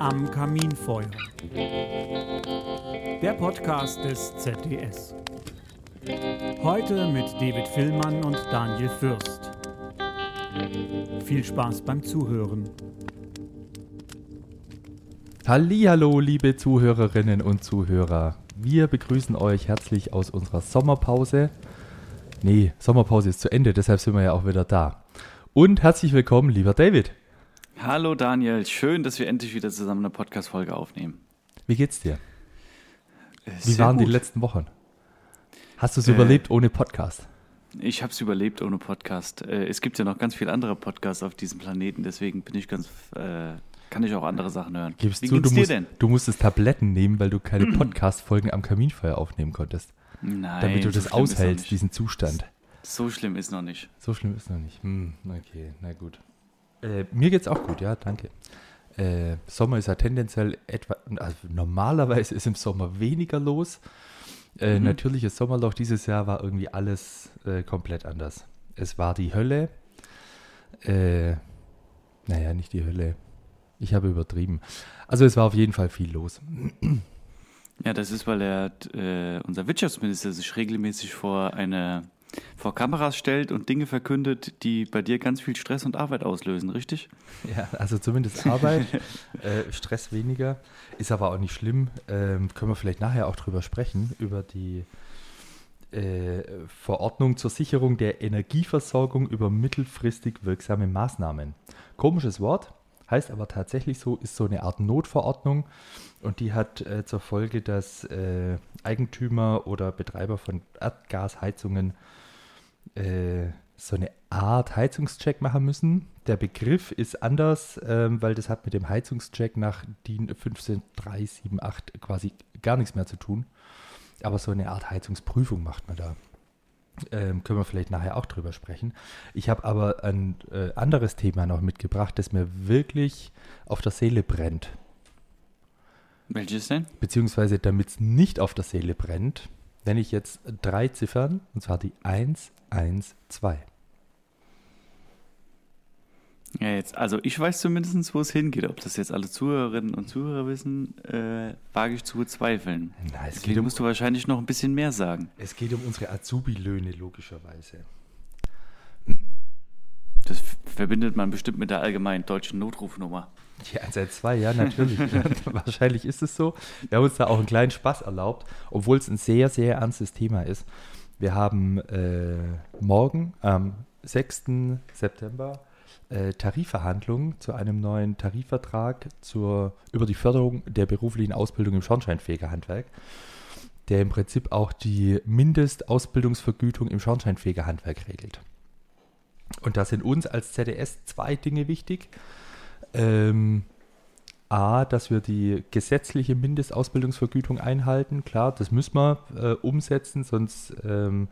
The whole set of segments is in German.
Am Kaminfeuer. Der Podcast des ZDS. Heute mit David Villmann und Daniel Fürst. Viel Spaß beim Zuhören. Hallo, liebe Zuhörerinnen und Zuhörer. Wir begrüßen euch herzlich aus unserer Sommerpause. Nee, Sommerpause ist zu Ende, deshalb sind wir ja auch wieder da. Und herzlich willkommen, lieber David. Hallo Daniel, schön, dass wir endlich wieder zusammen eine Podcast-Folge aufnehmen. Wie geht's dir? Wie waren die gut. letzten Wochen? Hast du es Äh, überlebt ohne Podcast? Ich habe es überlebt ohne Podcast. Äh, Es gibt ja noch ganz viele andere Podcasts auf diesem Planeten, deswegen bin ich ganz, äh, kann ich auch andere Sachen hören. Gibst Wie du, du musst, denn? du musstest Tabletten nehmen, weil du keine Podcast-Folgen am Kaminfeuer aufnehmen konntest. Nein, damit du das aushältst, diesen Zustand. So schlimm ist noch nicht. So schlimm ist noch nicht. Hm, okay, na gut. Äh, mir geht's auch gut, ja, danke. Äh, Sommer ist ja tendenziell etwa, also normalerweise ist im Sommer weniger los. Äh, Mhm. Natürliches Sommerloch dieses Jahr war irgendwie alles äh, komplett anders. Es war die Hölle. Äh, naja, nicht die Hölle. Ich habe übertrieben. Also es war auf jeden Fall viel los. Ja, das ist, weil er, äh, unser Wirtschaftsminister sich regelmäßig vor eine vor Kameras stellt und Dinge verkündet, die bei dir ganz viel Stress und Arbeit auslösen, richtig? Ja, also zumindest Arbeit, äh, Stress weniger, ist aber auch nicht schlimm. Ähm, können wir vielleicht nachher auch drüber sprechen, über die äh, Verordnung zur Sicherung der Energieversorgung über mittelfristig wirksame Maßnahmen. Komisches Wort, heißt aber tatsächlich so, ist so eine Art Notverordnung und die hat äh, zur Folge, dass äh, Eigentümer oder Betreiber von Erdgasheizungen äh, so eine Art Heizungscheck machen müssen. Der Begriff ist anders, ähm, weil das hat mit dem Heizungscheck nach DIN 15378 quasi gar nichts mehr zu tun. Aber so eine Art Heizungsprüfung macht man da. Ähm, können wir vielleicht nachher auch drüber sprechen. Ich habe aber ein äh, anderes Thema noch mitgebracht, das mir wirklich auf der Seele brennt. Welches denn? Beziehungsweise damit es nicht auf der Seele brennt, nenne ich jetzt drei Ziffern, und zwar die 112. Ja, jetzt, also ich weiß zumindest, wo es hingeht. Ob das jetzt alle Zuhörerinnen und Zuhörer wissen, äh, wage ich zu bezweifeln. Na, es, Deswegen um, musst du wahrscheinlich noch ein bisschen mehr sagen. es geht um unsere Azubi-Löhne, logischerweise. Das verbindet man bestimmt mit der allgemeinen deutschen Notrufnummer. Ja, seit zwei Jahren natürlich. Wahrscheinlich ist es so. Wir haben uns da auch einen kleinen Spaß erlaubt, obwohl es ein sehr, sehr ernstes Thema ist. Wir haben äh, morgen, am 6. September, äh, Tarifverhandlungen zu einem neuen Tarifvertrag zur, über die Förderung der beruflichen Ausbildung im Schornsteinfegerhandwerk, der im Prinzip auch die Mindestausbildungsvergütung im Schornsteinfegerhandwerk regelt. Und da sind uns als ZDS zwei Dinge wichtig. Ähm, A, dass wir die gesetzliche Mindestausbildungsvergütung einhalten. Klar, das müssen wir äh, umsetzen, sonst ähm,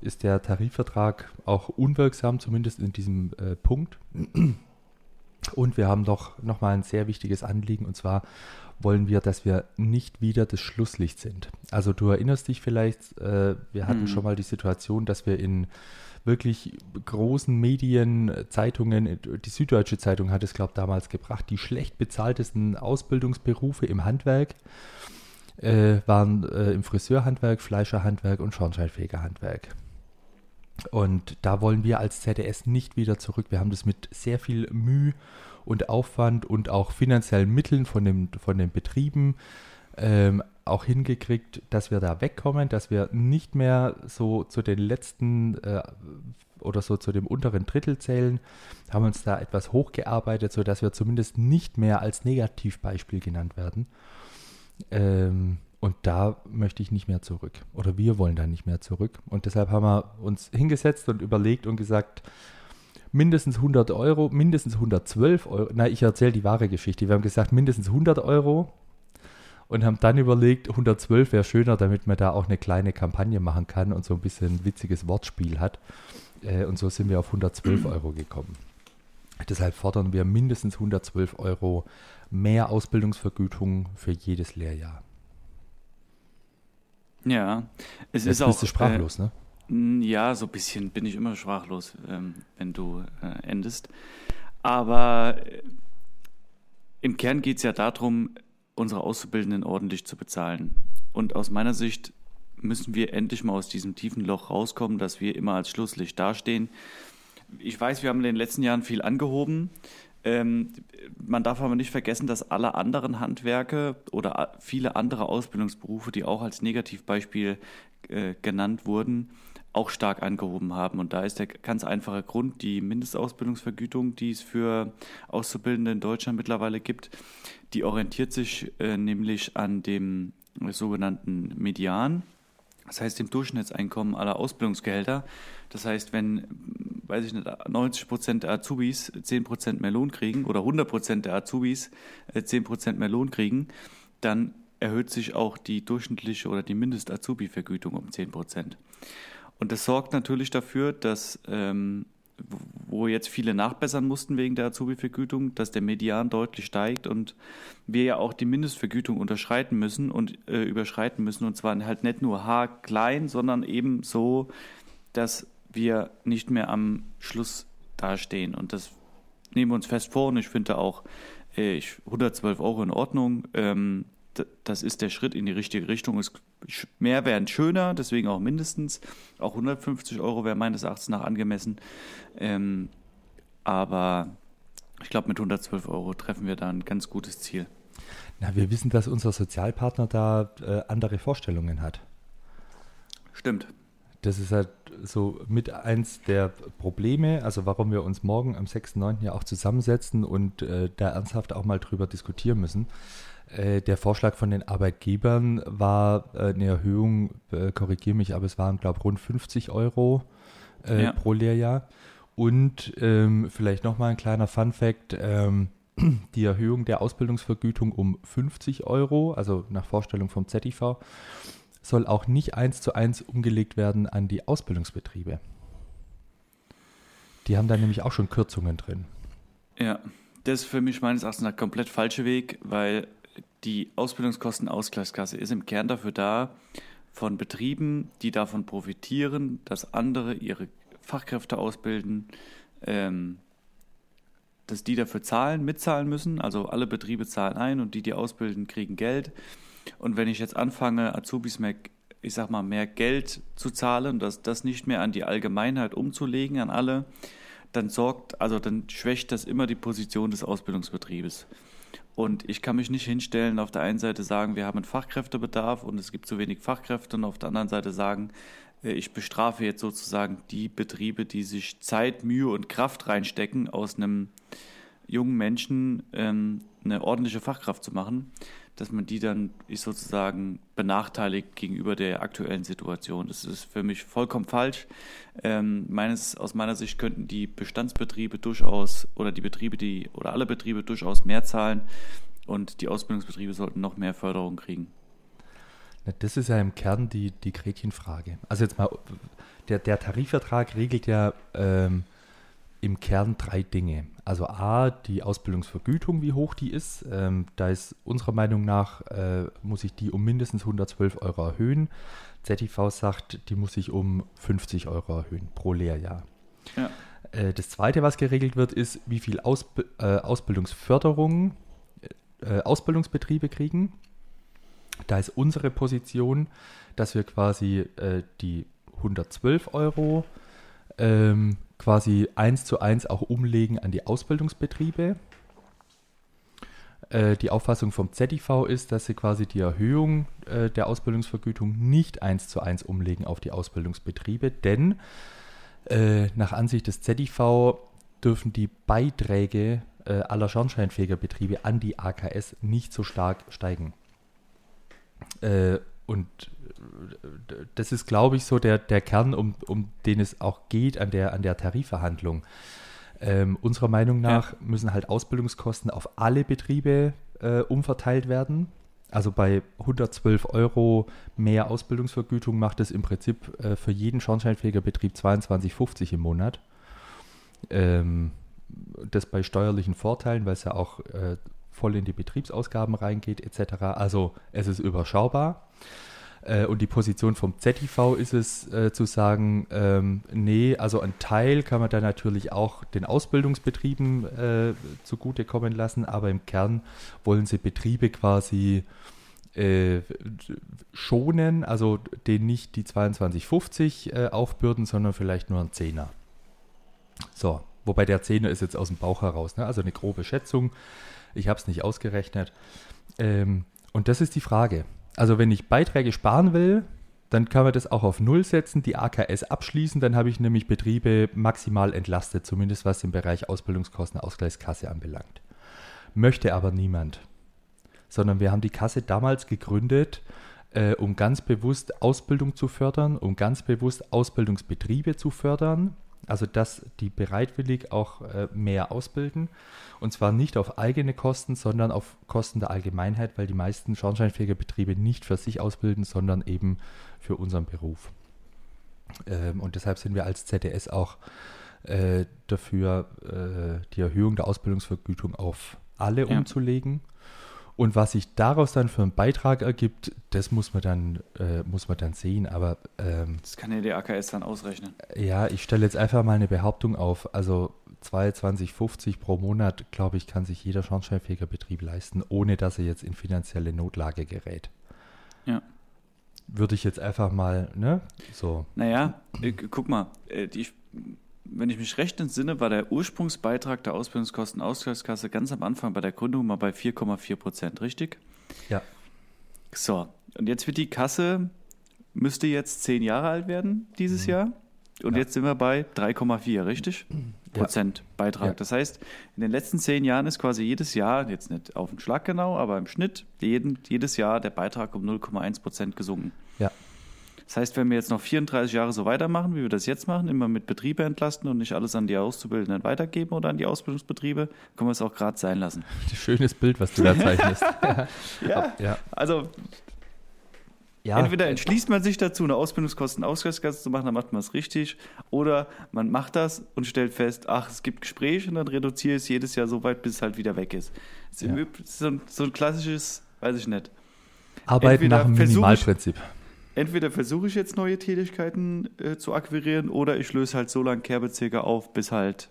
ist der Tarifvertrag auch unwirksam, zumindest in diesem äh, Punkt. Und wir haben doch nochmal ein sehr wichtiges Anliegen, und zwar wollen wir, dass wir nicht wieder das Schlusslicht sind. Also du erinnerst dich vielleicht, äh, wir hatten Hm. schon mal die Situation, dass wir in wirklich großen Medien, Zeitungen, die Süddeutsche Zeitung hat es, glaube ich, damals gebracht, die schlecht bezahltesten Ausbildungsberufe im Handwerk äh, waren äh, im Friseurhandwerk, Fleischerhandwerk und Schornsteinfegerhandwerk. Und da wollen wir als ZDS nicht wieder zurück. Wir haben das mit sehr viel Mühe und Aufwand und auch finanziellen Mitteln von, dem, von den Betrieben ähm, auch hingekriegt, dass wir da wegkommen, dass wir nicht mehr so zu den letzten äh, oder so zu dem unteren Drittel zählen, haben uns da etwas hochgearbeitet, sodass wir zumindest nicht mehr als Negativbeispiel genannt werden. Ähm, und da möchte ich nicht mehr zurück. Oder wir wollen da nicht mehr zurück. Und deshalb haben wir uns hingesetzt und überlegt und gesagt, mindestens 100 Euro, mindestens 112 Euro. Na, ich erzähle die wahre Geschichte. Wir haben gesagt, mindestens 100 Euro und haben dann überlegt, 112 wäre schöner, damit man da auch eine kleine Kampagne machen kann und so ein bisschen ein witziges Wortspiel hat. Äh, und so sind wir auf 112 Euro gekommen. Deshalb fordern wir mindestens 112 Euro mehr Ausbildungsvergütung für jedes Lehrjahr. Ja, es Jetzt ist auch. bist du sprachlos, ne? Äh, ja, so ein bisschen bin ich immer sprachlos, ähm, wenn du äh, endest. Aber äh, im Kern geht es ja darum, unsere Auszubildenden ordentlich zu bezahlen. Und aus meiner Sicht müssen wir endlich mal aus diesem tiefen Loch rauskommen, dass wir immer als Schlusslicht dastehen. Ich weiß, wir haben in den letzten Jahren viel angehoben. Ähm, man darf aber nicht vergessen, dass alle anderen Handwerke oder viele andere Ausbildungsberufe, die auch als Negativbeispiel äh, genannt wurden, auch stark angehoben haben. Und da ist der ganz einfache Grund, die Mindestausbildungsvergütung, die es für Auszubildende in Deutschland mittlerweile gibt, die orientiert sich äh, nämlich an dem sogenannten Median. Das heißt, dem Durchschnittseinkommen aller Ausbildungsgehälter. Das heißt, wenn, weiß ich nicht, 90 Prozent der Azubis 10 Prozent mehr Lohn kriegen oder 100 Prozent der Azubis 10 äh, Prozent mehr Lohn kriegen, dann erhöht sich auch die durchschnittliche oder die Mindest-Azubi-Vergütung um 10 Prozent. Und das sorgt natürlich dafür, dass, ähm, wo jetzt viele nachbessern mussten wegen der Azubi-Vergütung, dass der Median deutlich steigt und wir ja auch die Mindestvergütung unterschreiten müssen und äh, überschreiten müssen. Und zwar halt nicht nur haarklein, sondern eben so, dass wir nicht mehr am Schluss dastehen. Und das nehmen wir uns fest vor und ich finde auch äh, 112 Euro in Ordnung. Ähm, das ist der Schritt in die richtige Richtung. mehr wären schöner, deswegen auch mindestens. Auch 150 Euro wäre meines Erachtens nach angemessen. Ähm, aber ich glaube, mit 112 Euro treffen wir da ein ganz gutes Ziel. Na, wir wissen, dass unser Sozialpartner da äh, andere Vorstellungen hat. Stimmt. Das ist halt so mit eins der Probleme, also warum wir uns morgen am 6.9. ja auch zusammensetzen und äh, da ernsthaft auch mal drüber diskutieren müssen. Äh, der Vorschlag von den Arbeitgebern war äh, eine Erhöhung, äh, korrigiere mich, aber es waren, glaube ich, rund 50 Euro äh, ja. pro Lehrjahr. Und ähm, vielleicht nochmal ein kleiner Fun-Fact: ähm, die Erhöhung der Ausbildungsvergütung um 50 Euro, also nach Vorstellung vom ZIV, soll auch nicht eins zu eins umgelegt werden an die Ausbildungsbetriebe. Die haben da nämlich auch schon Kürzungen drin. Ja, das ist für mich meines Erachtens der komplett falsche Weg, weil die Ausbildungskostenausgleichskasse ist im Kern dafür da, von Betrieben, die davon profitieren, dass andere ihre Fachkräfte ausbilden, ähm, dass die dafür zahlen, mitzahlen müssen. Also alle Betriebe zahlen ein und die, die ausbilden, kriegen Geld. Und wenn ich jetzt anfange, Azubis mehr, ich sag mal, mehr Geld zu zahlen, dass das nicht mehr an die Allgemeinheit umzulegen, an alle, dann sorgt, also dann schwächt das immer die Position des Ausbildungsbetriebes. Und ich kann mich nicht hinstellen, auf der einen Seite sagen, wir haben einen Fachkräftebedarf und es gibt zu wenig Fachkräfte und auf der anderen Seite sagen, äh, ich bestrafe jetzt sozusagen die Betriebe, die sich Zeit, Mühe und Kraft reinstecken, aus einem jungen Menschen ähm, eine ordentliche Fachkraft zu machen dass man die dann ist sozusagen benachteiligt gegenüber der aktuellen Situation. Das ist für mich vollkommen falsch. Ähm, meines, aus meiner Sicht könnten die Bestandsbetriebe durchaus oder die Betriebe, die oder alle Betriebe durchaus mehr zahlen und die Ausbildungsbetriebe sollten noch mehr Förderung kriegen. Das ist ja im Kern die, die Gretchenfrage. Also jetzt mal, der, der Tarifvertrag regelt ja ähm, im Kern drei Dinge. Also A, die Ausbildungsvergütung, wie hoch die ist. Ähm, da ist unserer Meinung nach, äh, muss ich die um mindestens 112 Euro erhöhen. ZTV sagt, die muss ich um 50 Euro erhöhen pro Lehrjahr. Ja. Äh, das Zweite, was geregelt wird, ist, wie viel Ausb äh, Ausbildungsförderung äh, Ausbildungsbetriebe kriegen. Da ist unsere Position, dass wir quasi äh, die 112 Euro ähm, quasi eins zu eins auch umlegen an die Ausbildungsbetriebe. Äh, die Auffassung vom ZIV ist, dass sie quasi die Erhöhung äh, der Ausbildungsvergütung nicht eins zu eins umlegen auf die Ausbildungsbetriebe, denn äh, nach Ansicht des ZIV dürfen die Beiträge aller schornsteinfähiger Betriebe an die AKS nicht so stark steigen. Und das ist, glaube ich, so der, der Kern, um, um den es auch geht an der, an der Tarifverhandlung. Ähm, unserer Meinung nach ja. müssen halt Ausbildungskosten auf alle Betriebe äh, umverteilt werden. Also bei 112 Euro mehr Ausbildungsvergütung macht es im Prinzip äh, für jeden Schornsteinfeger Betrieb 22,50 im Monat. Ähm, das bei steuerlichen Vorteilen, weil es ja auch äh, voll in die Betriebsausgaben reingeht etc. Also es ist überschaubar. Äh, und die Position vom ZIV ist es äh, zu sagen, ähm, nee, also ein Teil kann man da natürlich auch den Ausbildungsbetrieben äh, zugutekommen lassen, aber im Kern wollen sie Betriebe quasi äh, schonen, also denen nicht die 22,50 äh, aufbürden, sondern vielleicht nur ein Zehner. So, wobei der Zehner ist jetzt aus dem Bauch heraus, ne? also eine grobe Schätzung. Ich habe es nicht ausgerechnet. Ähm, und das ist die Frage. Also wenn ich Beiträge sparen will, dann kann man das auch auf Null setzen, die AKS abschließen, dann habe ich nämlich Betriebe maximal entlastet, zumindest was den Bereich Ausbildungskostenausgleichskasse anbelangt. Möchte aber niemand, sondern wir haben die Kasse damals gegründet, äh, um ganz bewusst Ausbildung zu fördern, um ganz bewusst Ausbildungsbetriebe zu fördern, also dass die bereitwillig auch äh, mehr ausbilden. Und zwar nicht auf eigene Kosten, sondern auf Kosten der Allgemeinheit, weil die meisten Schornsteinfegerbetriebe nicht für sich ausbilden, sondern eben für unseren Beruf. Ähm, und deshalb sind wir als ZDS auch äh, dafür, äh, die Erhöhung der Ausbildungsvergütung auf alle ja. umzulegen. Und was sich daraus dann für einen Beitrag ergibt, das muss man dann, äh, muss man dann sehen. Aber ähm, das kann ja die AKS dann ausrechnen. Ja, ich stelle jetzt einfach mal eine Behauptung auf. Also 22,50 pro Monat, glaube ich, kann sich jeder Schornsteinfegerbetrieb leisten, ohne dass er jetzt in finanzielle Notlage gerät. Ja. Würde ich jetzt einfach mal, ne? So. Naja, äh, guck mal, äh, die, wenn ich mich recht entsinne, war der Ursprungsbeitrag der Ausbildungskostenausgleichskasse ganz am Anfang bei der Gründung mal bei 4,4 Prozent, richtig? Ja. So, und jetzt wird die Kasse, müsste jetzt zehn Jahre alt werden dieses mhm. Jahr. Und ja. jetzt sind wir bei 3,4, richtig? Prozent ja. Beitrag. Ja. Das heißt, in den letzten zehn Jahren ist quasi jedes Jahr, jetzt nicht auf den Schlag genau, aber im Schnitt jeden, jedes Jahr der Beitrag um 0,1 Prozent gesunken. Ja. Das heißt, wenn wir jetzt noch 34 Jahre so weitermachen, wie wir das jetzt machen, immer mit Betriebe entlasten und nicht alles an die Auszubildenden weitergeben oder an die Ausbildungsbetriebe, können wir es auch gerade sein lassen. Schönes Bild, was du da zeichnest. ja, ja, also ja. Entweder entschließt man sich dazu, eine Ausbildungskostenausgleichskasse zu machen, dann macht man es richtig, oder man macht das und stellt fest, ach, es gibt Gespräche und dann reduziere ich es jedes Jahr so weit, bis es halt wieder weg ist. Das ist ja. so, ein, so, ein, klassisches, weiß ich nicht. Arbeiten entweder nach dem Minimalprinzip. Entweder versuche ich jetzt neue Tätigkeiten äh, zu akquirieren oder ich löse halt so lange Kehrbezirke auf, bis halt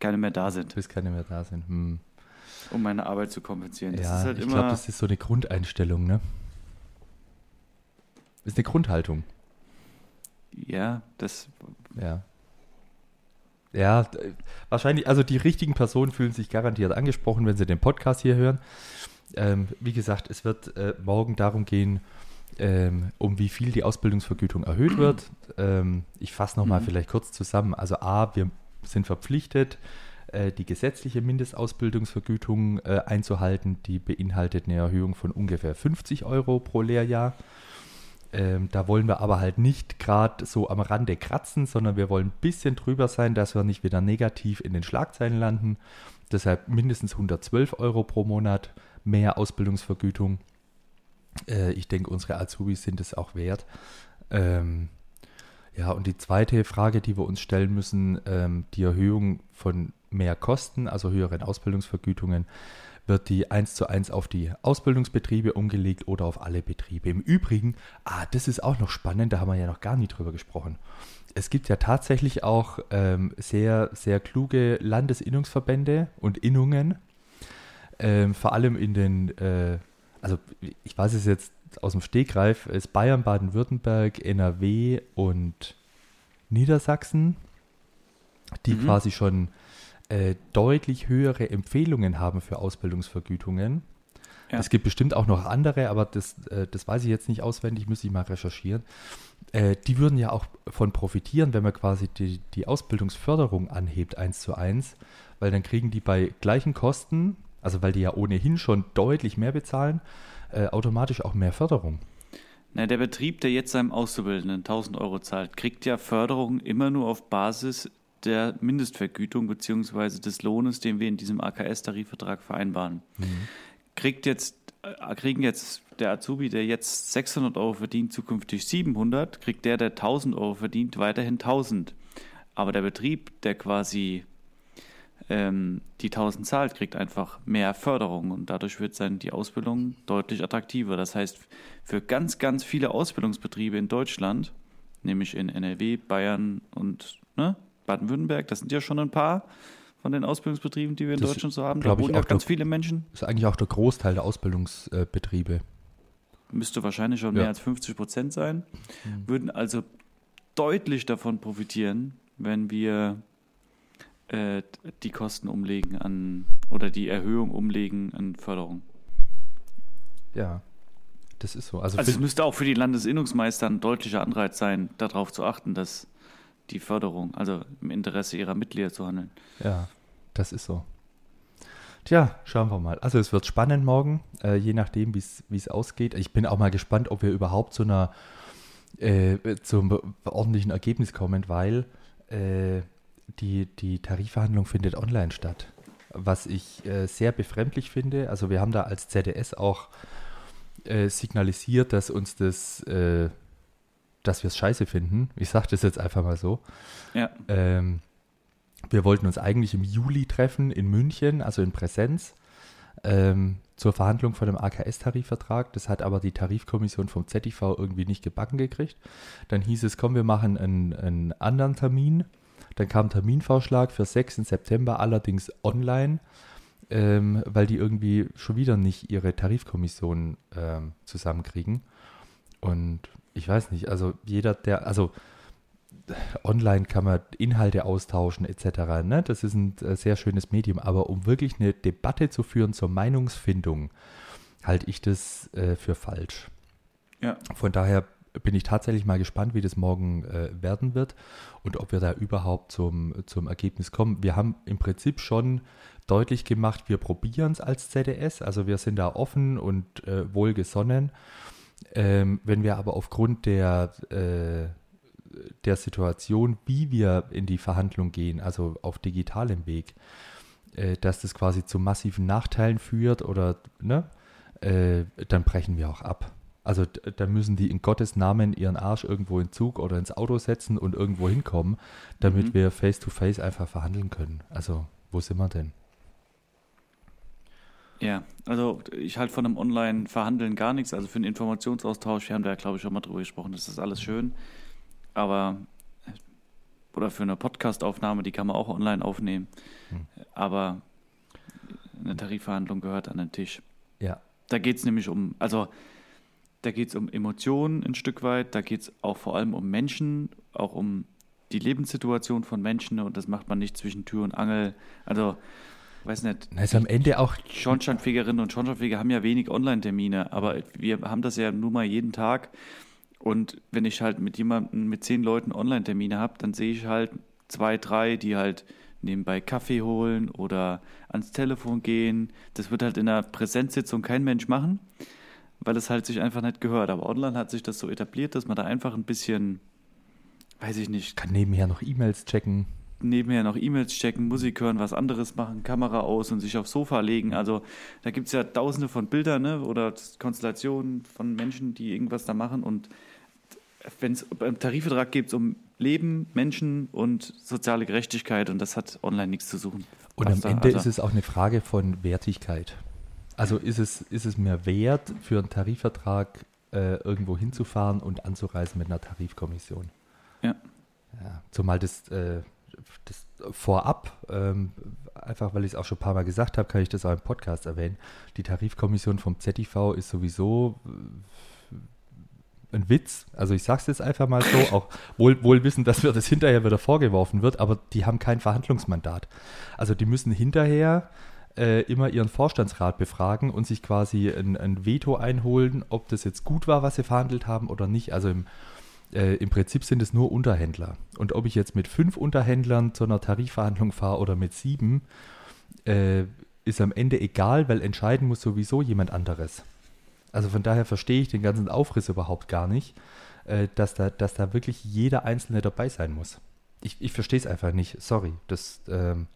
keine mehr da sind. Bis keine mehr da sind. Hm. Um meine Arbeit zu kompensieren. Das ja, halt ich glaube, das ist so eine Grundeinstellung, ne? Ist eine Grundhaltung. Ja, das. Ja. Ja, wahrscheinlich, also die richtigen Personen fühlen sich garantiert angesprochen, wenn sie den Podcast hier hören. Ähm, wie gesagt, es wird äh, morgen darum gehen, ähm, um wie viel die Ausbildungsvergütung erhöht wird. Ähm, ich fasse nochmal mhm. vielleicht kurz zusammen. Also A, wir sind verpflichtet, äh, die gesetzliche Mindestausbildungsvergütung äh, einzuhalten. Die beinhaltet eine Erhöhung von ungefähr 50 Euro pro Lehrjahr. Ähm, da wollen wir aber halt nicht gerade so am Rande kratzen, sondern wir wollen ein bisschen drüber sein, dass wir nicht wieder negativ in den Schlagzeilen landen. Deshalb mindestens 112 Euro pro Monat mehr Ausbildungsvergütung. Äh, ich denke, unsere Azubis sind es auch wert. Ähm, ja, und die zweite Frage, die wir uns stellen müssen, ähm, die Erhöhung von mehr Kosten, also höheren Ausbildungsvergütungen, wird die eins zu eins auf die Ausbildungsbetriebe umgelegt oder auf alle Betriebe. Im Übrigen, ah, das ist auch noch spannend, da haben wir ja noch gar nie drüber gesprochen. Es gibt ja tatsächlich auch ähm, sehr, sehr kluge Landesinnungsverbände und Innungen, ähm, vor allem in den, äh, also ich weiß es jetzt aus dem Stegreif, ist Bayern, Baden-Württemberg, NRW und Niedersachsen, die mhm. quasi schon äh, deutlich höhere Empfehlungen haben für Ausbildungsvergütungen. Ja. Es gibt bestimmt auch noch andere, aber das, äh, das weiß ich jetzt nicht auswendig, müsste ich mal recherchieren. Äh, die würden ja auch von profitieren, wenn man quasi die, die Ausbildungsförderung anhebt, eins zu eins, weil dann kriegen die bei gleichen Kosten, also weil die ja ohnehin schon deutlich mehr bezahlen, äh, automatisch auch mehr Förderung. Na, der Betrieb, der jetzt seinem Auszubildenden 1000 Euro zahlt, kriegt ja Förderung immer nur auf Basis der Mindestvergütung beziehungsweise des Lohnes, den wir in diesem AKS-Tarifvertrag vereinbaren. Mhm. Kriegt jetzt, äh, kriegen jetzt der Azubi, der jetzt 600 Euro verdient, zukünftig 700, kriegt der, der 1000 Euro verdient, weiterhin 1000. Aber der Betrieb, der quasi ähm, die 1000 zahlt, kriegt einfach mehr Förderung und dadurch wird dann die Ausbildung deutlich attraktiver. Das heißt, für ganz, ganz viele Ausbildungsbetriebe in Deutschland, nämlich in NRW, Bayern und ne, Baden-Württemberg, das sind ja schon ein paar von den Ausbildungsbetrieben, die wir in Das Deutschland so haben. Da wohnen ja auch ganz der- viele Menschen. Das ist eigentlich auch der Großteil der Ausbildungsbetriebe. Müsste wahrscheinlich schon Ja. mehr als 50 Prozent sein. Würden also deutlich davon profitieren, wenn wir äh, die Kosten umlegen an oder die Erhöhung umlegen an Förderung. Ja, das ist so. Also, Also es müsste auch für die Landesinnungsmeister ein deutlicher Anreiz sein, darauf zu achten, dass die Förderung, also im Interesse ihrer Mitglieder zu handeln. Ja, das ist so. Tja, schauen wir mal. Also es wird spannend morgen, äh, je nachdem, wie es ausgeht. Ich bin auch mal gespannt, ob wir überhaupt zu einer äh, zum ordentlichen Ergebnis kommen, weil äh, die, die Tarifverhandlung findet online statt. Was ich äh, sehr befremdlich finde. Also wir haben da als ZDS auch äh, signalisiert, dass uns das, äh, dass wir es scheiße finden. Ich sage das jetzt einfach mal so. Ja, Ähm, wir wollten uns eigentlich im Juli treffen in München, also in Präsenz, ähm, zur Verhandlung von dem AKS-Tarifvertrag. Das hat aber die Tarifkommission vom ZIV irgendwie nicht gebacken gekriegt. Dann hieß es, komm, wir machen einen, einen anderen Termin. Dann kam Terminvorschlag für 6. September, allerdings online, ähm, weil die irgendwie schon wieder nicht ihre Tarifkommission ähm, zusammenkriegen. Und ich weiß nicht, also jeder, der, also online kann man Inhalte austauschen etc. Ne? Das ist ein äh, sehr schönes Medium, aber um wirklich eine Debatte zu führen zur Meinungsfindung, halte ich das äh, für falsch. ja. Von daher bin ich tatsächlich mal gespannt, wie das morgen äh, werden wird und ob wir da überhaupt zum, zum Ergebnis kommen. Wir haben im Prinzip schon deutlich gemacht, wir probieren es als ZDS, also wir sind da offen und äh, wohlgesonnen. Ähm, wenn wir aber aufgrund der, äh, der Situation, wie wir in die Verhandlung gehen, also auf digitalem Weg, äh, dass das quasi zu massiven Nachteilen führt oder ne, äh, dann brechen wir auch ab. Also da müssen die in Gottes Namen ihren Arsch irgendwo in Zug oder ins Auto setzen und irgendwo hinkommen, damit Mhm. wir face to face einfach verhandeln können. Also wo sind wir denn? Ja, also ich halte von einem Online-Verhandeln gar nichts. Also für einen Informationsaustausch, wir haben da ja, glaube ich, schon mal drüber gesprochen, das ist alles schön. Aber, oder für eine Podcastaufnahme, die kann man auch online aufnehmen. Hm. Aber eine Tarifverhandlung gehört an den Tisch. Ja, Da geht es nämlich um, also da geht es um Emotionen ein Stück weit, da geht es auch vor allem um Menschen, auch um die Lebenssituation von Menschen und das macht man nicht zwischen Tür und Angel. Also, weiß nicht, ist am Ende auch Schornsteinfegerinnen und Schornsteinfeger haben ja wenig Online-Termine, aber wir haben das ja nun mal jeden Tag. Und wenn ich halt mit jemandem, mit zehn Leuten Online-Termine habe, dann sehe ich halt zwei, drei, die halt nebenbei Kaffee holen oder ans Telefon gehen. Das wird halt in einer Präsenzsitzung kein Mensch machen, weil es halt sich einfach nicht gehört. Aber online hat sich das so etabliert, dass man da einfach ein bisschen, weiß ich nicht, kann nebenher noch E-Mails checken. nebenher noch E-Mails checken, Musik hören, was anderes machen, Kamera aus und sich aufs Sofa legen. Also da gibt es ja tausende von Bildern ne? oder Konstellationen von Menschen, die irgendwas da machen. Und wenn es beim Tarifvertrag geht es um Leben, Menschen und soziale Gerechtigkeit und das hat online nichts zu suchen. Und am Ende also- ist es auch eine Frage von Wertigkeit. Also ist es, ist es mir wert, für einen Tarifvertrag äh, irgendwo hinzufahren und anzureisen mit einer Tarifkommission? Ja. Ja, zumal das, äh, das vorab, ähm, einfach weil ich es auch schon ein paar Mal gesagt habe, kann ich das auch im Podcast erwähnen. Die Tarifkommission vom ZIV ist sowieso äh, ein Witz. Also ich sage es jetzt einfach mal so, auch wohl, wohl wissen, dass mir das hinterher wieder vorgeworfen wird, aber die haben kein Verhandlungsmandat. Also die müssen hinterher äh, immer ihren Vorstandsrat befragen und sich quasi ein, ein Veto einholen, ob das jetzt gut war, was sie verhandelt haben oder nicht. Also im, äh, im Prinzip sind es nur Unterhändler. Und ob ich jetzt mit fünf Unterhändlern zu einer Tarifverhandlung fahre oder mit sieben, äh, ist am Ende egal, weil entscheiden muss sowieso jemand anderes. Also von daher verstehe ich den ganzen Aufriss überhaupt gar nicht, äh, dass, da, dass da wirklich jeder Einzelne dabei sein muss. Ich, ich verstehe es einfach nicht. Sorry. Das ähm,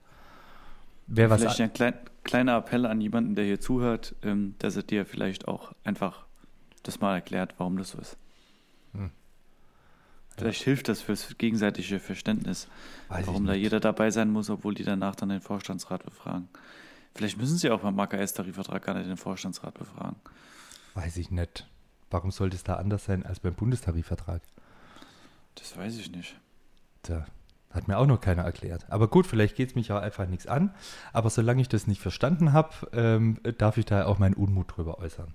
wäre was. Vielleicht ein klein, kleiner Appell an jemanden, der hier zuhört, ähm, dass er dir vielleicht auch einfach das mal erklärt, warum das so ist. Vielleicht hilft das fürs gegenseitige Verständnis, Weiß warum da jeder dabei sein muss, obwohl die danach dann den Vorstandsrat befragen. Vielleicht müssen sie auch beim AKS-Tarifvertrag gar nicht den Vorstandsrat befragen. Weiß ich nicht. Warum sollte es da anders sein als beim Bundestarifvertrag? Das weiß ich nicht. Tja, hat mir auch noch keiner erklärt. Aber gut, vielleicht geht es mich auch einfach nichts an. Aber solange ich das nicht verstanden habe, ähm, darf ich da auch meinen Unmut drüber äußern.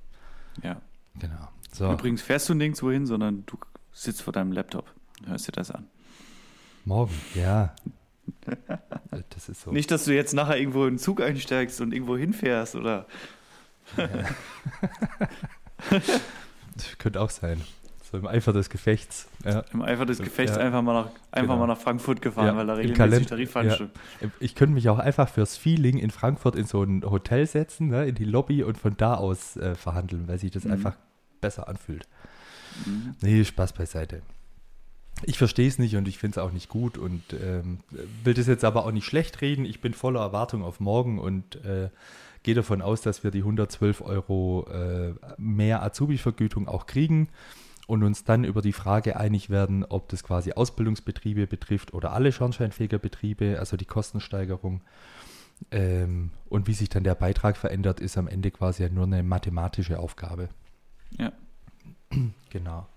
Ja. Genau. So, Übrigens fährst du nirgendwo hin, sondern du sitzt vor deinem Laptop hörst dir das an. morgen, ja. Das ist so. Nicht, dass du jetzt nachher irgendwo in den Zug einsteigst und irgendwo hinfährst oder. Das könnte auch sein. So im Eifer des Gefechts. Ja. Im Eifer des Gefechts Ja. einfach, mal nach, einfach Genau. mal nach Frankfurt gefahren, Ja, weil da regelmäßig Tarifveranstaltungen. Ich könnte mich auch einfach fürs Feeling in Frankfurt in so ein Hotel setzen, ne, in die Lobby und von da aus äh, verhandeln, weil sich das Mhm. einfach besser anfühlt. Mhm. Nee, Spaß beiseite. Ich verstehe es nicht und ich finde es auch nicht gut und ähm, will das jetzt aber auch nicht schlecht reden. Ich bin voller Erwartung auf morgen und äh, gehe davon aus, dass wir die 112 Euro äh, mehr Azubi-Vergütung auch kriegen und uns dann über die Frage einig werden, ob das quasi Ausbildungsbetriebe betrifft oder alle Schornsteinfegerbetriebe, also die Kostensteigerung. Ähm, und wie sich dann der Beitrag verändert, ist am Ende quasi ja nur eine mathematische Aufgabe. Ja. Genau.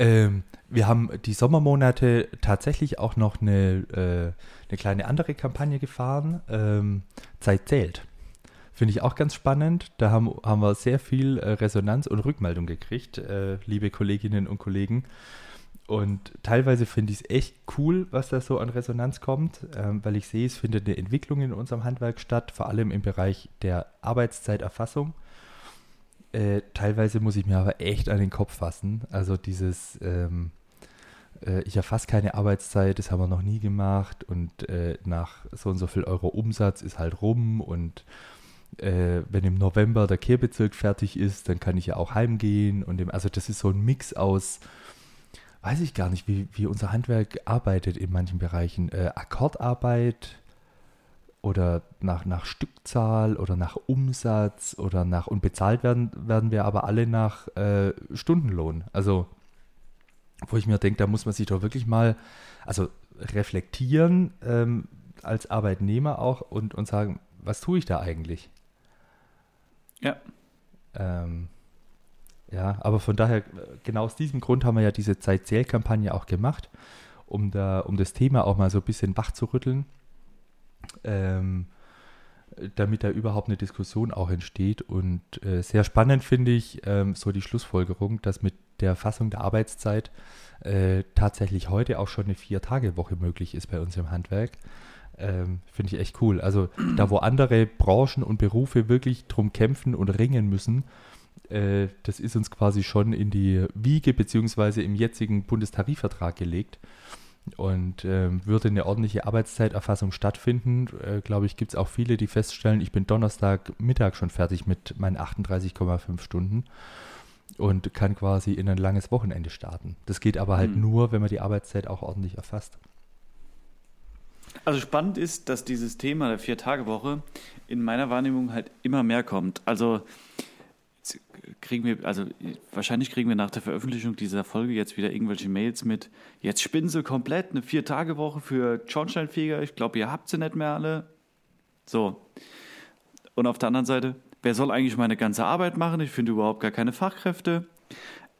Ähm, wir haben die Sommermonate tatsächlich auch noch eine, äh, eine kleine andere Kampagne gefahren. Ähm, Zeit zählt. Finde ich auch ganz spannend. Da haben, haben wir sehr viel äh, Resonanz und Rückmeldung gekriegt, äh, liebe Kolleginnen und Kollegen. Und teilweise finde ich es echt cool, was da so an Resonanz kommt, ähm, weil ich sehe, es findet eine Entwicklung in unserem Handwerk statt, vor allem im Bereich der Arbeitszeiterfassung. Äh, teilweise muss ich mir aber echt an den Kopf fassen. Also dieses, ähm, äh, ich erfasse keine Arbeitszeit, das haben wir noch nie gemacht und äh, nach so und so viel Euro Umsatz ist halt rum und äh, wenn im November der Kehrbezirk fertig ist, dann kann ich ja auch heimgehen und dem, also das ist so ein Mix aus, weiß ich gar nicht, wie, wie unser Handwerk arbeitet in manchen Bereichen. Äh, Akkordarbeit, oder nach, nach Stückzahl oder nach Umsatz oder nach und bezahlt werden, werden wir aber alle nach äh, Stundenlohn. Also, wo ich mir denke, da muss man sich doch wirklich mal, also reflektieren ähm, als Arbeitnehmer auch und, und sagen, was tue ich da eigentlich? Ja. Ähm, ja, aber von daher, genau aus diesem Grund haben wir ja diese Zeit-Zähl-Kampagne auch gemacht, um, da, um das Thema auch mal so ein bisschen wach zu rütteln ähm, damit da überhaupt eine Diskussion auch entsteht. Und äh, sehr spannend finde ich ähm, so die Schlussfolgerung, dass mit der Fassung der Arbeitszeit äh, tatsächlich heute auch schon eine Vier-Tage-Woche möglich ist bei uns im Handwerk. Ähm, finde ich echt cool. Also da, wo andere Branchen und Berufe wirklich drum kämpfen und ringen müssen, äh, das ist uns quasi schon in die Wiege beziehungsweise im jetzigen Bundestarifvertrag gelegt. Und ähm, würde eine ordentliche Arbeitszeiterfassung stattfinden, äh, glaube ich, gibt es auch viele, die feststellen, ich bin Donnerstag Mittag schon fertig mit meinen 38,5 Stunden und kann quasi in ein langes Wochenende starten. Das geht aber halt Hm. nur, wenn man die Arbeitszeit auch ordentlich erfasst. Also spannend ist, dass dieses Thema der Vier-Tage-Woche in meiner Wahrnehmung halt immer mehr kommt. Also kriegen wir, also wahrscheinlich kriegen wir nach der Veröffentlichung dieser Folge jetzt wieder irgendwelche Mails mit, jetzt spinnen sie komplett eine Vier-Tage-Woche für Schornsteinfeger. Ich glaube, ihr habt sie nicht mehr alle. So. Und auf der anderen Seite, wer soll eigentlich meine ganze Arbeit machen? Ich finde überhaupt gar keine Fachkräfte.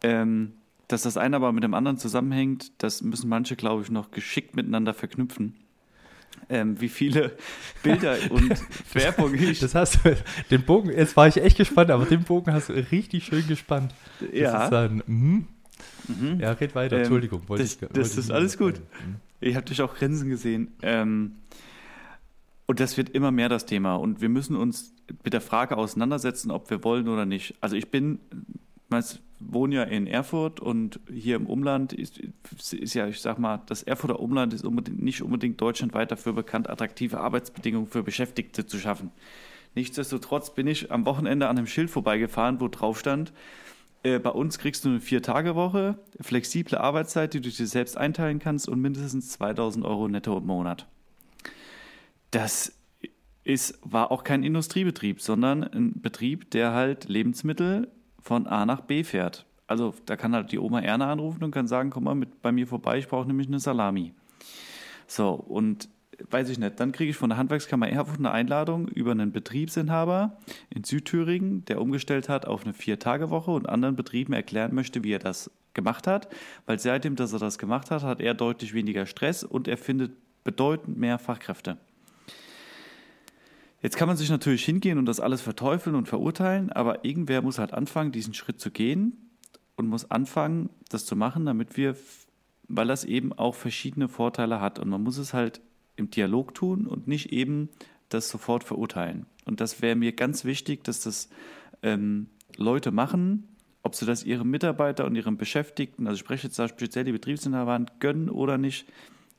Ähm, dass das eine aber mit dem anderen zusammenhängt, das müssen manche, glaube ich, noch geschickt miteinander verknüpfen. Ähm, wie viele Bilder und Werbung ich. Das hast du, den Bogen, jetzt war ich echt gespannt, aber den Bogen hast du richtig schön gespannt. Das ja, ist dann, mhm. mhm. ja, red weiter, Ähm, Entschuldigung. wollte das- ich- das wollte ist ich nicht alles gut. Mhm. ich habe dich auch grinsen gesehen. Ähm, und das wird immer mehr das Thema. Und wir müssen uns mit der Frage auseinandersetzen, ob wir wollen oder nicht. Also ich bin, ich wohne ja in Erfurt und hier im Umland ist, ist ja, ich sag mal, das Erfurter Umland ist unbedingt, nicht unbedingt deutschlandweit dafür bekannt, attraktive Arbeitsbedingungen für Beschäftigte zu schaffen. Nichtsdestotrotz bin ich am Wochenende an einem Schild vorbeigefahren, wo drauf stand, äh, bei uns kriegst du eine Vier-Tage-Woche, flexible Arbeitszeit, die du dir selbst einteilen kannst und mindestens 2000 Euro netto im Monat. Das ist, war auch kein Industriebetrieb, sondern ein Betrieb, der halt Lebensmittel von A nach B fährt. Also da kann halt die Oma Erna anrufen und kann sagen, komm mal mit bei mir vorbei, ich brauche nämlich eine Salami. So, und weiß ich nicht, dann kriege ich von der Handwerkskammer Erfurt eine Einladung über einen Betriebsinhaber in Südthüringen, der umgestellt hat auf eine Vier-Tage-Woche und anderen Betrieben erklären möchte, wie er das gemacht hat, weil seitdem, dass er das gemacht hat, hat er deutlich weniger Stress und er findet bedeutend mehr Fachkräfte. Jetzt kann man sich natürlich hingehen und das alles verteufeln und verurteilen, aber irgendwer muss halt anfangen, diesen Schritt zu gehen und muss anfangen, das zu machen, damit wir, weil das eben auch verschiedene Vorteile hat und man muss es halt im Dialog tun und nicht eben das sofort verurteilen. Und das wäre mir ganz wichtig, dass das ähm, Leute machen, ob sie das ihren Mitarbeiter und ihren Beschäftigten, also ich spreche jetzt da speziell die Betriebsinhaber gönnen oder nicht,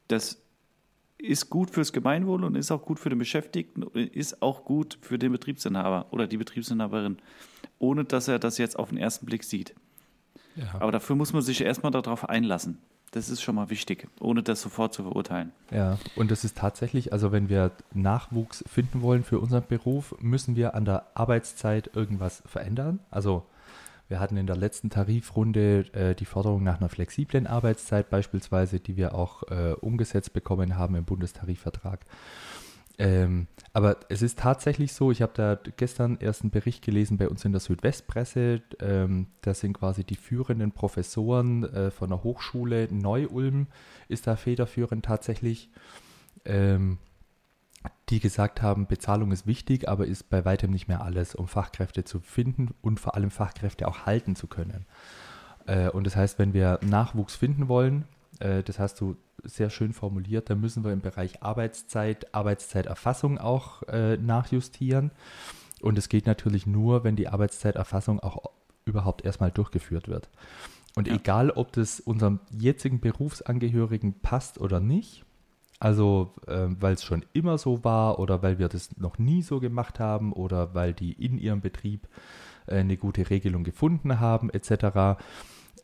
das ist gut fürs Gemeinwohl und ist auch gut für den Beschäftigten, ist auch gut für den Betriebsinhaber oder die Betriebsinhaberin, ohne dass er das jetzt auf den ersten Blick sieht. Ja. Aber dafür muss man sich erstmal darauf einlassen. Das ist schon mal wichtig, ohne das sofort zu verurteilen. Ja, und das ist tatsächlich, also wenn wir Nachwuchs finden wollen für unseren Beruf, müssen wir an der Arbeitszeit irgendwas verändern. Also wir hatten in der letzten Tarifrunde äh, die Forderung nach einer flexiblen Arbeitszeit beispielsweise, die wir auch äh, umgesetzt bekommen haben im Bundestarifvertrag. Ähm, aber es ist tatsächlich so, ich habe da gestern erst einen Bericht gelesen bei uns in der Südwestpresse. Ähm, das sind quasi die führenden Professoren äh, von der Hochschule Neu-Ulm, ist da federführend tatsächlich, ähm, die gesagt haben, Bezahlung ist wichtig, aber ist bei weitem nicht mehr alles, um Fachkräfte zu finden und vor allem Fachkräfte auch halten zu können. Äh, und das heißt, wenn wir Nachwuchs finden wollen, äh, das hast du sehr schön formuliert. Da müssen wir im Bereich Arbeitszeit, Arbeitszeiterfassung auch äh, nachjustieren. Und es geht natürlich nur, wenn die Arbeitszeiterfassung auch überhaupt erstmal durchgeführt wird. Und ja. egal, ob das unserem jetzigen Berufsangehörigen passt oder nicht, also äh, weil es schon immer so war oder weil wir das noch nie so gemacht haben oder weil die in ihrem Betrieb äh, eine gute Regelung gefunden haben etc.,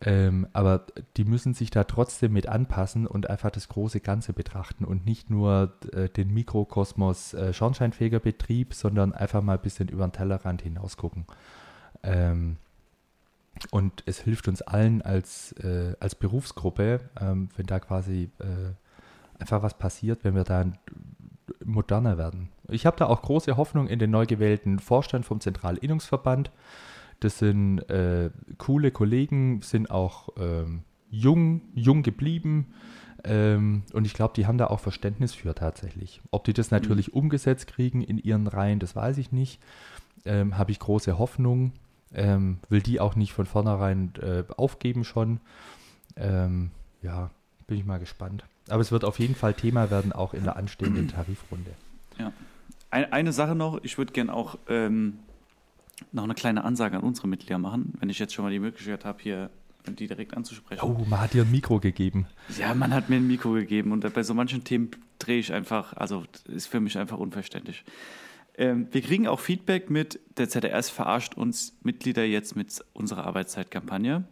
ähm, aber die müssen sich da trotzdem mit anpassen und einfach das große Ganze betrachten und nicht nur äh, den Mikrokosmos äh, Schornsteinfegerbetrieb, sondern einfach mal ein bisschen über den Tellerrand hinaus gucken. Ähm, und es hilft uns allen als, äh, als Berufsgruppe, ähm, wenn da quasi äh, einfach was passiert, wenn wir da moderner werden. Ich habe da auch große Hoffnung in den neu gewählten Vorstand vom Zentralinnungsverband. Das sind äh, coole Kollegen, sind auch ähm, jung, jung geblieben. Ähm, und ich glaube, die haben da auch Verständnis für tatsächlich. Ob die das natürlich mhm. umgesetzt kriegen in ihren Reihen, das weiß ich nicht. Ähm, Habe ich große Hoffnung. Ähm, will die auch nicht von vornherein äh, aufgeben schon. Ähm, ja, bin ich mal gespannt. Aber es wird auf jeden Fall Thema werden, auch in der anstehenden Tarifrunde. Ja. Eine Sache noch, ich würde gerne auch ähm, noch eine kleine Ansage an unsere Mitglieder machen, wenn ich jetzt schon mal die Möglichkeit habe, hier die direkt anzusprechen. Oh, man hat dir ein Mikro gegeben. Ja, man hat mir ein Mikro gegeben und bei so manchen Themen drehe ich einfach, also ist für mich einfach unverständlich. Ähm, wir kriegen auch Feedback mit, der ZDS verarscht uns Mitglieder jetzt mit unserer Arbeitszeitkampagne,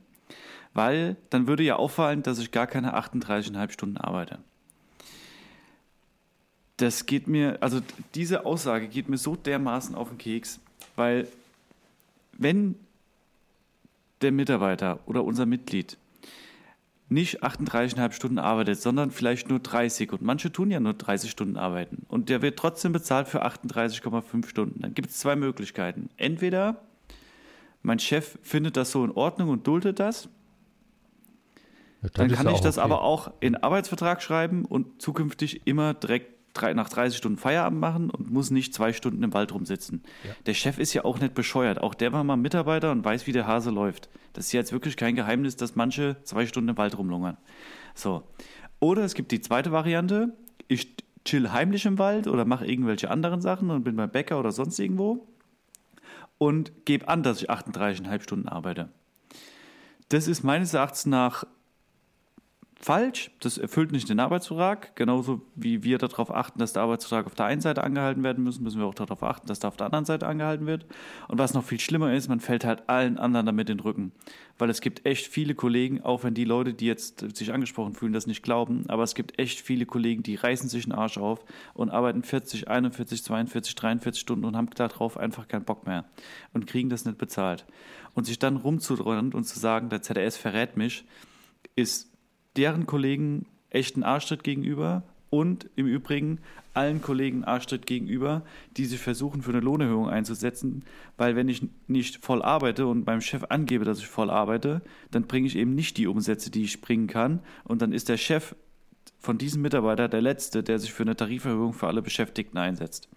weil dann würde ja auffallen, dass ich gar keine 38,5 Stunden arbeite. Das geht mir, also diese Aussage geht mir so dermaßen auf den Keks, weil wenn der Mitarbeiter oder unser Mitglied nicht 38,5 Stunden arbeitet, sondern vielleicht nur 30 und manche tun ja nur 30 Stunden arbeiten und der wird trotzdem bezahlt für 38,5 Stunden, dann gibt es zwei Möglichkeiten. Entweder mein Chef findet das so in Ordnung und duldet das, ja, dann, kann ich das okay. aber auch in Arbeitsvertrag schreiben und zukünftig immer direkt drei, nach 30 Stunden Feierabend machen und muss nicht zwei Stunden im Wald rumsitzen. Ja. Der Chef ist ja auch nicht bescheuert. Auch der war mal Mitarbeiter und weiß, wie der Hase läuft. Das ist jetzt wirklich kein Geheimnis, dass manche zwei Stunden im Wald rumlungern. So. Oder es gibt die zweite Variante. Ich chill heimlich im Wald oder mache irgendwelche anderen Sachen und bin beim Bäcker oder sonst irgendwo und gebe an, dass ich 38,5 Stunden arbeite. Das ist meines Erachtens nach falsch. Das erfüllt nicht den Arbeitsvertrag. Genauso wie wir darauf achten, dass der Arbeitsvertrag auf der einen Seite angehalten werden müssen, müssen wir auch darauf achten, dass der auf der anderen Seite angehalten wird. Und was noch viel schlimmer ist, man fällt halt allen anderen damit in den Rücken. Weil es gibt echt viele Kollegen, auch wenn die Leute, die jetzt sich angesprochen fühlen, das nicht glauben, aber es gibt echt viele Kollegen, die reißen sich den Arsch auf und arbeiten 40, 41, 42, 43 Stunden und haben darauf einfach keinen Bock mehr und kriegen das nicht bezahlt. Und sich dann rumzudrehen und zu sagen, der ZDS verrät mich, ist deren Kollegen echten Arschtritt gegenüber und im Übrigen allen Kollegen Arschtritt gegenüber, die sich versuchen, für eine Lohnerhöhung einzusetzen, weil wenn ich nicht voll arbeite und beim Chef angebe, dass ich voll arbeite, dann bringe ich eben nicht die Umsätze, die ich bringen kann und dann ist der Chef von diesem Mitarbeiter der Letzte, der sich für eine Tariferhöhung für alle Beschäftigten einsetzt.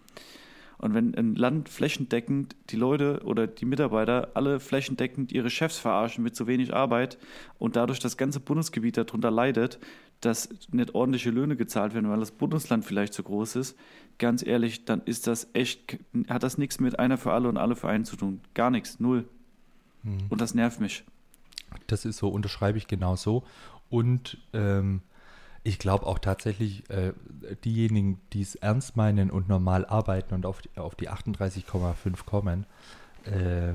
Und wenn ein Land flächendeckend die Leute oder die Mitarbeiter alle flächendeckend ihre Chefs verarschen mit zu wenig Arbeit und dadurch das ganze Bundesgebiet darunter leidet, dass nicht ordentliche Löhne gezahlt werden, weil das Bundesland vielleicht zu groß ist, ganz ehrlich, dann ist das echt, hat das nichts mit einer für alle und alle für einen zu tun. Gar nichts, null. Hm. Und das nervt mich. Das ist so, unterschreibe ich genau so. Und ähm, ich glaube auch tatsächlich, äh, diejenigen, die es ernst meinen und normal arbeiten und auf die, auf die 38,5 kommen, äh,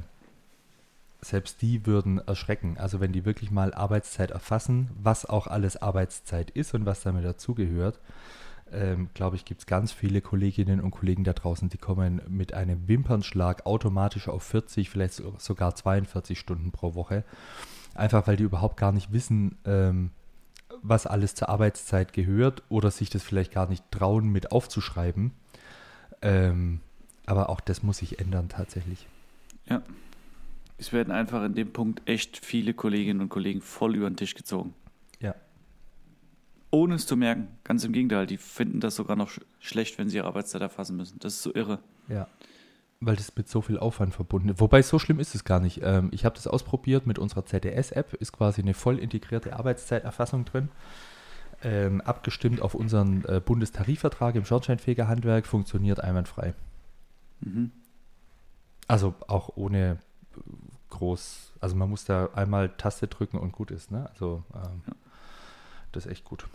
selbst die würden erschrecken. Also wenn die wirklich mal Arbeitszeit erfassen, was auch alles Arbeitszeit ist und was damit dazugehört, ähm, glaube ich, gibt es ganz viele Kolleginnen und Kollegen da draußen, die kommen mit einem Wimpernschlag automatisch auf 40, vielleicht sogar 42 Stunden pro Woche. Einfach weil die überhaupt gar nicht wissen, ähm, was alles zur Arbeitszeit gehört oder sich das vielleicht gar nicht trauen, mit aufzuschreiben. Ähm, aber auch das muss sich ändern tatsächlich. Ja. Es werden einfach in dem Punkt echt viele Kolleginnen und Kollegen voll über den Tisch gezogen. Ja. Ohne es zu merken. Ganz im Gegenteil, die finden das sogar noch schlecht, wenn sie ihre Arbeitszeit erfassen müssen. Das ist so irre. Ja weil das mit so viel Aufwand verbunden ist. Wobei so schlimm ist es gar nicht. Ähm, ich habe das ausprobiert mit unserer ZDS-App, ist quasi eine voll integrierte Arbeitszeiterfassung drin. Ähm, abgestimmt auf unseren äh, Bundestarifvertrag im Schornsteinfegerhandwerk, funktioniert einwandfrei. Mhm. Also auch ohne groß, also man muss da einmal Taste drücken und gut ist. Ne? Also ähm, ja. das ist echt gut.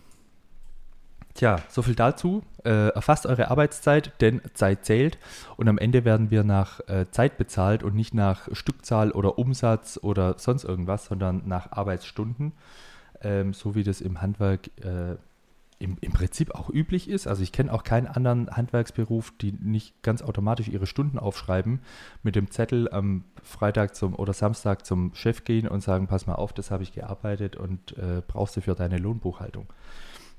Tja, so viel dazu. Äh, erfasst eure Arbeitszeit, denn Zeit zählt. Und am Ende werden wir nach äh, Zeit bezahlt und nicht nach Stückzahl oder Umsatz oder sonst irgendwas, sondern nach Arbeitsstunden. Ähm, so wie das im Handwerk äh, im, im Prinzip auch üblich ist. Also ich kenne auch keinen anderen Handwerksberuf, die nicht ganz automatisch ihre Stunden aufschreiben, mit dem Zettel am Freitag zum oder Samstag zum Chef gehen und sagen, pass mal auf, das habe ich gearbeitet und äh, brauchst du für deine Lohnbuchhaltung.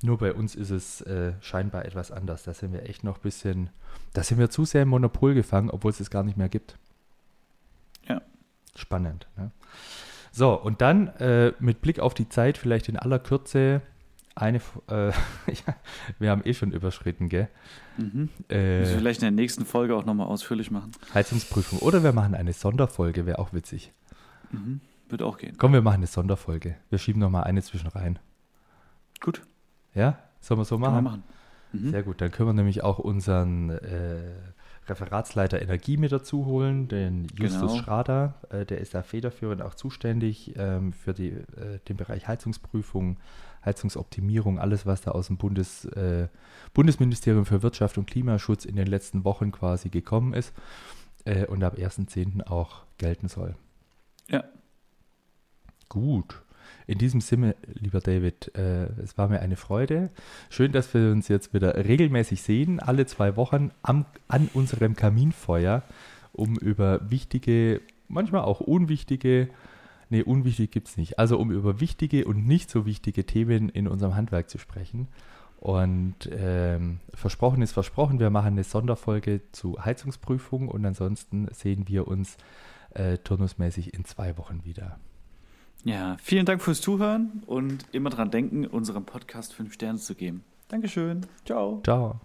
Nur bei uns ist es äh, scheinbar etwas anders. Da sind wir echt noch ein bisschen, da sind wir zu sehr im Monopol gefangen, obwohl es es gar nicht mehr gibt. Ja. Spannend. Ne? So, und dann äh, mit Blick auf die Zeit, vielleicht in aller Kürze, eine, äh, wir haben eh schon überschritten, gell? Mhm. Äh, vielleicht in der nächsten Folge auch nochmal ausführlich machen. Heizungsprüfung. Oder wir machen eine Sonderfolge, wäre auch witzig. Mhm. Wird auch gehen. Komm, wir machen eine Sonderfolge. Wir schieben nochmal eine zwischen rein. Gut. Ja, sollen wir so machen? Wir machen. Mhm. Sehr gut, dann können wir nämlich auch unseren äh, Referatsleiter Energie mit dazu holen, den Justus genau. Schrader. Äh, der ist da federführend auch zuständig ähm, für die, äh, den Bereich Heizungsprüfung, Heizungsoptimierung, alles, was da aus dem Bundes, äh, Bundesministerium für Wirtschaft und Klimaschutz in den letzten Wochen quasi gekommen ist äh, und ab 1.10. auch gelten soll. Ja. Gut. In diesem Sinne, lieber David, äh, es war mir eine Freude. Schön, dass wir uns jetzt wieder regelmäßig sehen, alle zwei Wochen am, an unserem Kaminfeuer, um über wichtige, manchmal auch unwichtige, nee, unwichtig gibt es nicht, also um über wichtige und nicht so wichtige Themen in unserem Handwerk zu sprechen. Und ähm, versprochen ist versprochen, wir machen eine Sonderfolge zu Heizungsprüfung und ansonsten sehen wir uns äh, turnusmäßig in zwei Wochen wieder. Ja, vielen Dank fürs Zuhören und immer dran denken, unserem Podcast fünf Sterne zu geben. Dankeschön. Ciao. Ciao.